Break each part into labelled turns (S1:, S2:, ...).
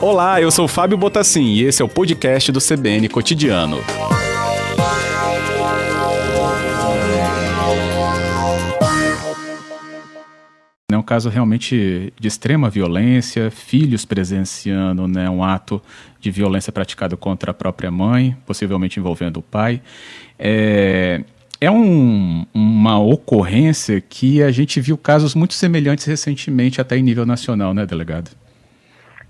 S1: Olá, eu sou Fábio Botassin e esse é o podcast do CBN Cotidiano. É um caso realmente de extrema violência, filhos presenciando né, um ato de violência praticado contra a própria mãe, possivelmente envolvendo o pai. É, é um, uma ocorrência que a gente viu casos muito semelhantes recentemente, até em nível nacional, né, delegado?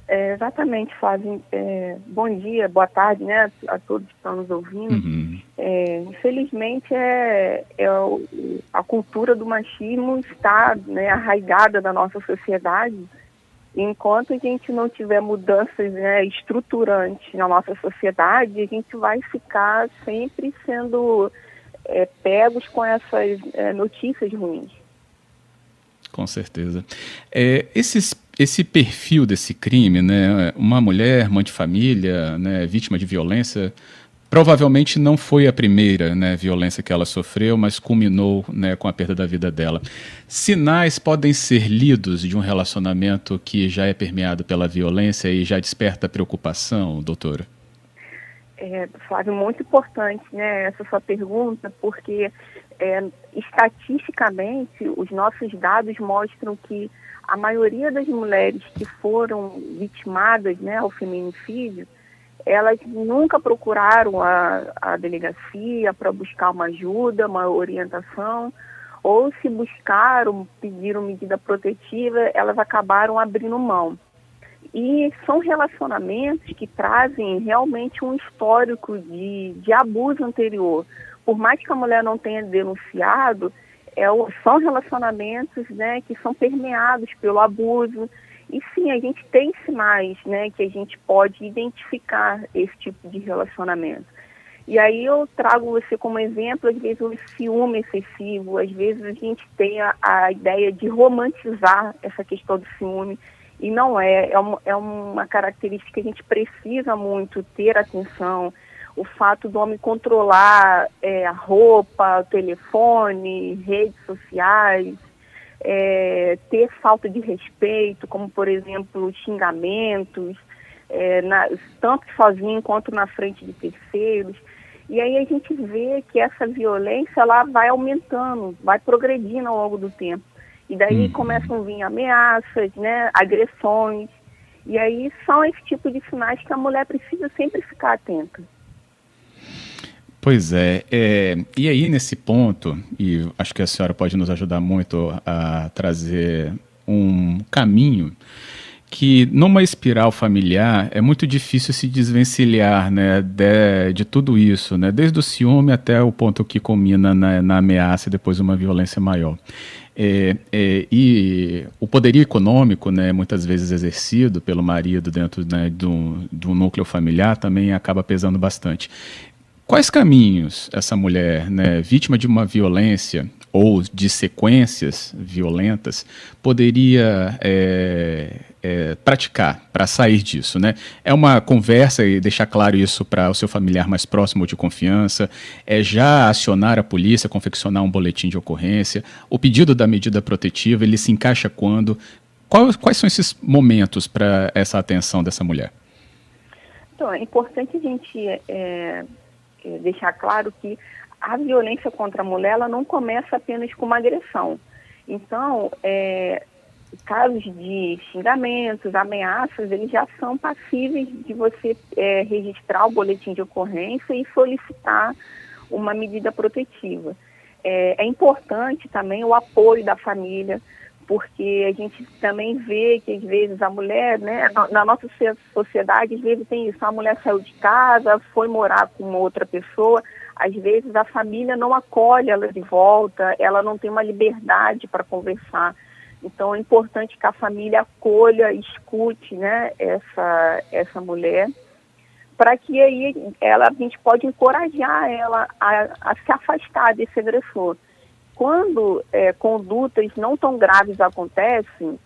S2: É, exatamente, Flávio. É, bom dia, boa tarde, né, a todos que estão nos ouvindo. Uhum. É, infelizmente, é, é a cultura do machismo está né, arraigada na nossa sociedade. Enquanto a gente não tiver mudanças né, estruturantes na nossa sociedade, a gente vai ficar sempre sendo é, pegos com essas é, notícias ruins.
S1: Com certeza. É, esses esse perfil desse crime, né, uma mulher, mãe de família, né, vítima de violência, provavelmente não foi a primeira né, violência que ela sofreu, mas culminou né, com a perda da vida dela. Sinais podem ser lidos de um relacionamento que já é permeado pela violência e já desperta preocupação, doutora?
S2: É, Flávio, muito importante né, essa sua pergunta, porque é, estatisticamente os nossos dados mostram que a maioria das mulheres que foram vitimadas né, ao feminicídio, elas nunca procuraram a, a delegacia para buscar uma ajuda, uma orientação, ou se buscaram, pediram medida protetiva, elas acabaram abrindo mão. E são relacionamentos que trazem realmente um histórico de, de abuso anterior. Por mais que a mulher não tenha denunciado, é, são relacionamentos né, que são permeados pelo abuso. E sim, a gente tem sinais né, que a gente pode identificar esse tipo de relacionamento. E aí eu trago você como exemplo, às vezes, o ciúme excessivo, às vezes a gente tem a, a ideia de romantizar essa questão do ciúme, e não é, é uma, é uma característica que a gente precisa muito ter atenção, o fato do homem controlar é, a roupa, o telefone, redes sociais, é, ter falta de respeito, como por exemplo xingamentos, é, na, tanto sozinho quanto na frente de terceiros. E aí a gente vê que essa violência ela vai aumentando, vai progredindo ao longo do tempo. E daí uhum. começam a vir ameaças, né, agressões. E aí são esse tipo de sinais que a mulher precisa sempre ficar atenta.
S1: Pois é, é, e aí nesse ponto, e acho que a senhora pode nos ajudar muito a trazer um caminho que numa espiral familiar é muito difícil se desvencilhar né, de, de tudo isso, né, desde o ciúme até o ponto que culmina na, na ameaça e depois uma violência maior. É, é, e o poderio econômico, né, muitas vezes exercido pelo marido dentro né, do núcleo familiar, também acaba pesando bastante. Quais caminhos essa mulher, né, vítima de uma violência ou de sequências violentas, poderia é, é, praticar para sair disso? Né? É uma conversa e deixar claro isso para o seu familiar mais próximo ou de confiança? É já acionar a polícia, confeccionar um boletim de ocorrência? O pedido da medida protetiva, ele se encaixa quando? Quais, quais são esses momentos para essa atenção dessa mulher?
S2: Então, é importante a gente é, é, deixar claro que a violência contra a mulher ela não começa apenas com uma agressão. Então, é, casos de xingamentos, ameaças, eles já são passíveis de você é, registrar o boletim de ocorrência e solicitar uma medida protetiva. É, é importante também o apoio da família, porque a gente também vê que às vezes a mulher, né, na nossa sociedade, às vezes tem isso, a mulher saiu de casa, foi morar com outra pessoa, às vezes a família não acolhe ela de volta, ela não tem uma liberdade para conversar. Então é importante que a família acolha, escute, né, essa, essa mulher, para que aí ela, a gente pode encorajar ela a, a se afastar desse agressor. Quando é, condutas não tão graves acontecem,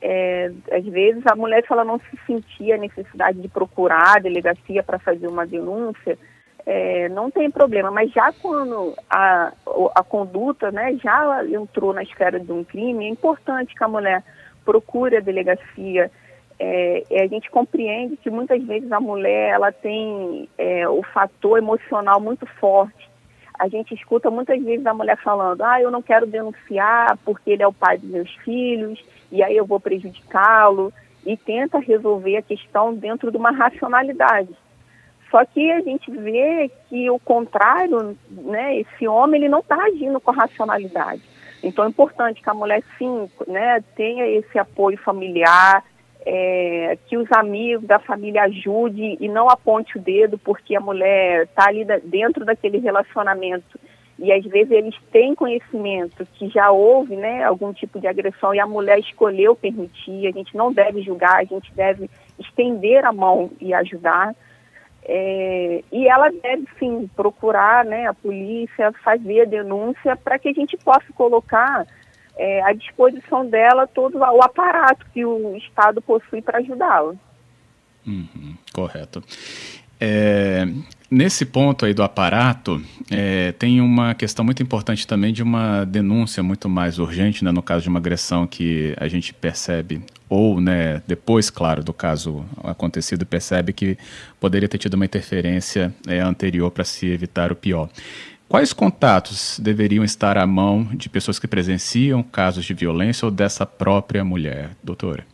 S2: é, às vezes a mulher, se ela não se sentia a necessidade de procurar a delegacia para fazer uma denúncia, é, não tem problema. Mas já quando a, a conduta né, já entrou na esfera de um crime, é importante que a mulher procure a delegacia. É, a gente compreende que muitas vezes a mulher ela tem é, o fator emocional muito forte. A gente escuta muitas vezes a mulher falando: ah, eu não quero denunciar porque ele é o pai dos meus filhos e aí eu vou prejudicá-lo e tenta resolver a questão dentro de uma racionalidade. Só que a gente vê que o contrário, né, esse homem ele não está agindo com racionalidade. Então é importante que a mulher sim, né, tenha esse apoio familiar, é, que os amigos da família ajudem e não aponte o dedo porque a mulher está ali dentro daquele relacionamento e às vezes eles têm conhecimento que já houve né, algum tipo de agressão e a mulher escolheu permitir, a gente não deve julgar, a gente deve estender a mão e ajudar. É, e ela deve sim procurar né, a polícia, fazer a denúncia para que a gente possa colocar é, à disposição dela todo o aparato que o Estado possui para ajudá-la.
S1: Uhum, correto. É, nesse ponto aí do aparato, é, tem uma questão muito importante também de uma denúncia muito mais urgente, né, no caso de uma agressão que a gente percebe, ou né, depois, claro, do caso acontecido, percebe que poderia ter tido uma interferência é, anterior para se evitar o pior. Quais contatos deveriam estar à mão de pessoas que presenciam casos de violência ou dessa própria mulher, doutora?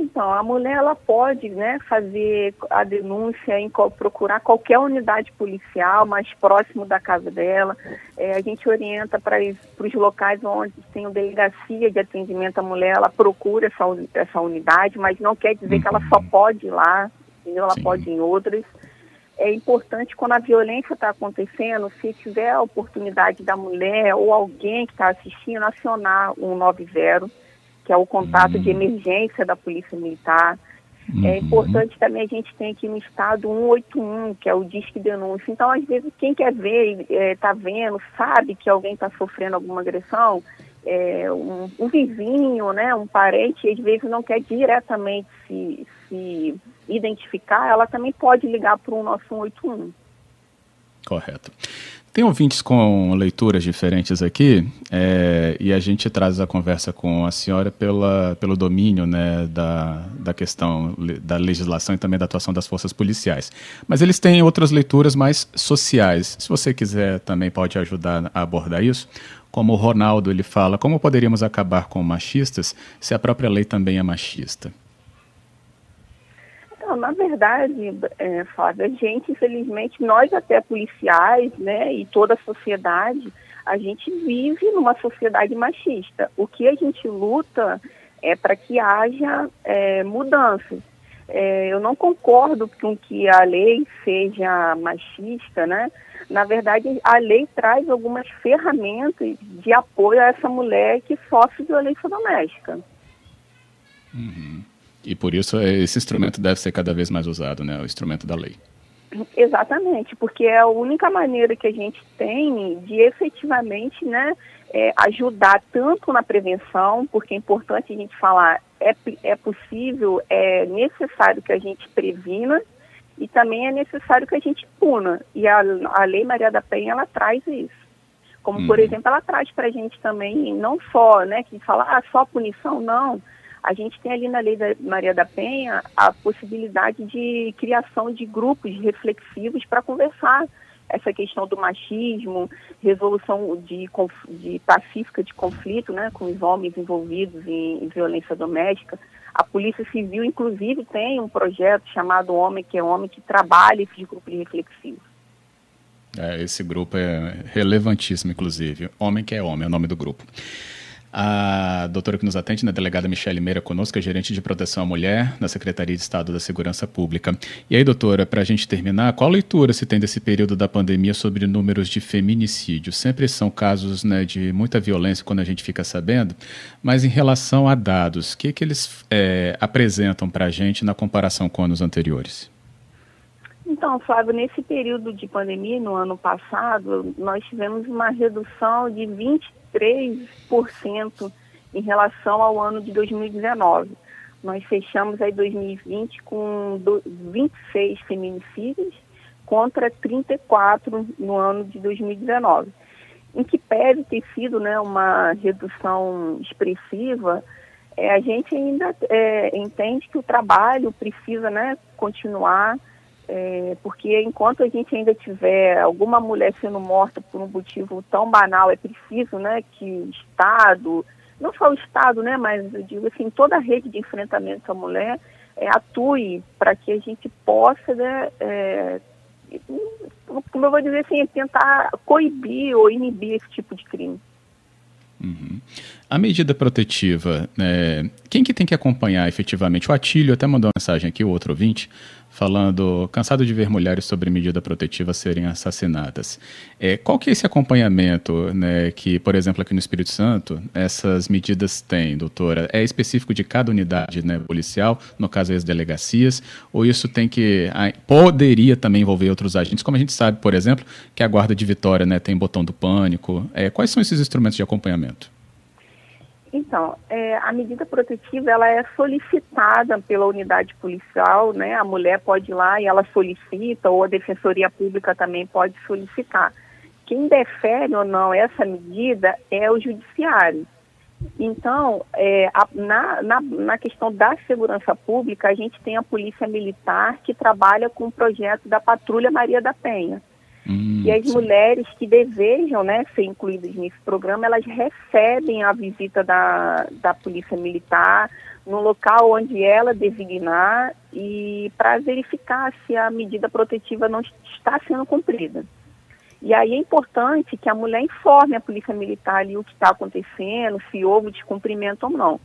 S2: Então, a mulher ela pode né, fazer a denúncia, em procurar qualquer unidade policial mais próximo da casa dela. É, a gente orienta para os locais onde tem delegacia de atendimento à mulher, ela procura essa, essa unidade, mas não quer dizer que ela só uhum. pode ir lá, entendeu? ela Sim. pode ir em outras. É importante quando a violência está acontecendo, se tiver a oportunidade da mulher ou alguém que está assistindo, acionar o 190 que é o contato de emergência da Polícia Militar. É uhum. Importante também a gente tem aqui no estado 181, que é o Disque Denúncia. Então, às vezes, quem quer ver, está é, tá vendo, sabe que alguém está sofrendo alguma agressão, é, um, um, vizinho, né, um parente, às vezes não quer diretamente se, se identificar, ela também pode ligar para o nosso 181.
S1: Correto. Tem ouvintes com leituras diferentes aqui é, e a gente traz a conversa com a senhora pela, pelo domínio né, da, da questão da legislação e também da atuação das forças policiais. Mas eles têm outras leituras mais sociais. Se você quiser também pode ajudar a abordar isso. Como o Ronaldo ele fala, como poderíamos acabar com machistas se a própria lei também é machista?
S2: Não, na verdade, é, Flávia, a gente, infelizmente, nós até policiais, né, e toda a sociedade, a gente vive numa sociedade machista. O que a gente luta é para que haja é, mudanças. É, eu não concordo com que a lei seja machista, né? Na verdade, a lei traz algumas ferramentas de apoio a essa mulher que sofre violência doméstica.
S1: Uhum. E por isso esse instrumento deve ser cada vez mais usado, né? O instrumento da lei.
S2: Exatamente, porque é a única maneira que a gente tem de efetivamente né, é, ajudar tanto na prevenção, porque é importante a gente falar, é, é possível, é necessário que a gente previna e também é necessário que a gente puna. E a, a Lei Maria da Penha, ela traz isso. Como, por uhum. exemplo, ela traz para a gente também, não só, né, que fala, ah, só punição, não, a gente tem ali na Lei da Maria da Penha a possibilidade de criação de grupos reflexivos para conversar essa questão do machismo, resolução de, de pacífica de conflito né, com os homens envolvidos em, em, violência doméstica. A Polícia Civil, inclusive, tem um projeto chamado Homem que é Homem, que trabalha esses grupos reflexivos.
S1: É, esse grupo é relevantíssimo, inclusive. Homem que é Homem é o nome do grupo. A doutora que nos atende, na delegada Michele Meira conosco, é gerente de proteção à mulher da Secretaria de Estado da Segurança Pública. E aí, doutora, para a gente terminar, qual leitura se tem desse período da pandemia sobre números de feminicídio? Sempre são casos né, de muita violência quando a gente fica sabendo, mas em relação a dados, o que, que eles é, apresentam para a gente na comparação com anos anteriores?
S2: Então, Flávio, nesse período de pandemia, no ano passado, nós tivemos uma redução de 23% em relação ao ano de 2019. Nós fechamos aí 2020 com 26 feminicídios contra 34 no ano de 2019. Em que pese ter sido né, uma redução expressiva, é, a gente ainda é, entende que o trabalho precisa né, continuar, é, porque enquanto a gente ainda tiver alguma mulher sendo morta por um motivo tão banal, é preciso né, que o Estado, não só o Estado, né, mas eu digo assim, toda a rede de enfrentamento à mulher é, atue para que a gente possa, né, é, como eu vou dizer assim, tentar coibir ou inibir esse tipo de crime.
S1: Uhum. A medida protetiva, é, quem que tem que acompanhar efetivamente? O Atílio até mandou uma mensagem aqui, o outro ouvinte, falando, cansado de ver mulheres sobre medida protetiva serem assassinadas. É, qual que é esse acompanhamento né, que, por exemplo, aqui no Espírito Santo, essas medidas têm, doutora? É específico de cada unidade né, policial, no caso as delegacias, ou isso tem que, poderia também envolver outros agentes, como a gente sabe, por exemplo, que a Guarda de Vitória né, tem botão do pânico. É, quais são esses instrumentos de acompanhamento?
S2: Então, é, a medida protetiva ela é solicitada pela unidade policial, né? A mulher pode ir lá e ela solicita, ou a defensoria pública também pode solicitar. Quem defere ou não essa medida é o judiciário. Então, é, a, na, na, na questão da segurança pública, a gente tem a Polícia Militar que trabalha com o projeto da Patrulha Maria da Penha. Hum, e as sim. mulheres que desejam né, ser incluídas nesse programa, elas recebem a visita da, da Polícia Militar no local onde ela designar e para verificar se a medida protetiva não está sendo cumprida. E aí é importante que a mulher informe a Polícia Militar ali o que está acontecendo, se houve descumprimento ou não.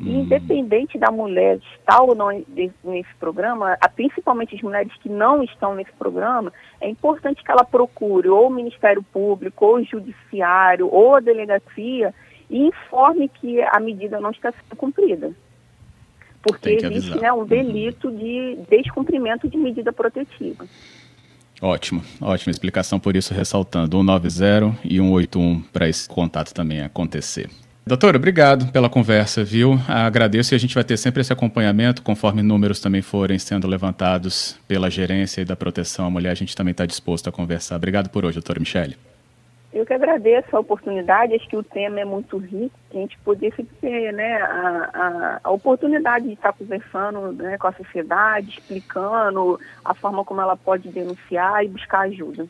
S2: Hum. Independente da mulher estar ou não nesse programa, principalmente as mulheres que não estão nesse programa, é importante que ela procure ou o Ministério Público, ou o Judiciário, ou a delegacia e informe que a medida não está sendo cumprida. Porque existe né, um uhum. delito de descumprimento de medida protetiva.
S1: Ótimo, ótima explicação, por isso ressaltando 190 e 181 para esse contato também acontecer. Doutor, obrigado pela conversa, viu? Agradeço e a gente vai ter sempre esse acompanhamento, conforme números também forem sendo levantados pela gerência e da proteção à mulher, a gente também está disposto a conversar. Obrigado por hoje, doutora Michele.
S2: Eu que agradeço a oportunidade, acho que o tema é muito rico, que a gente pudesse ter né, a, a, a oportunidade de estar conversando né, com a sociedade, explicando a forma como ela pode denunciar e buscar ajuda.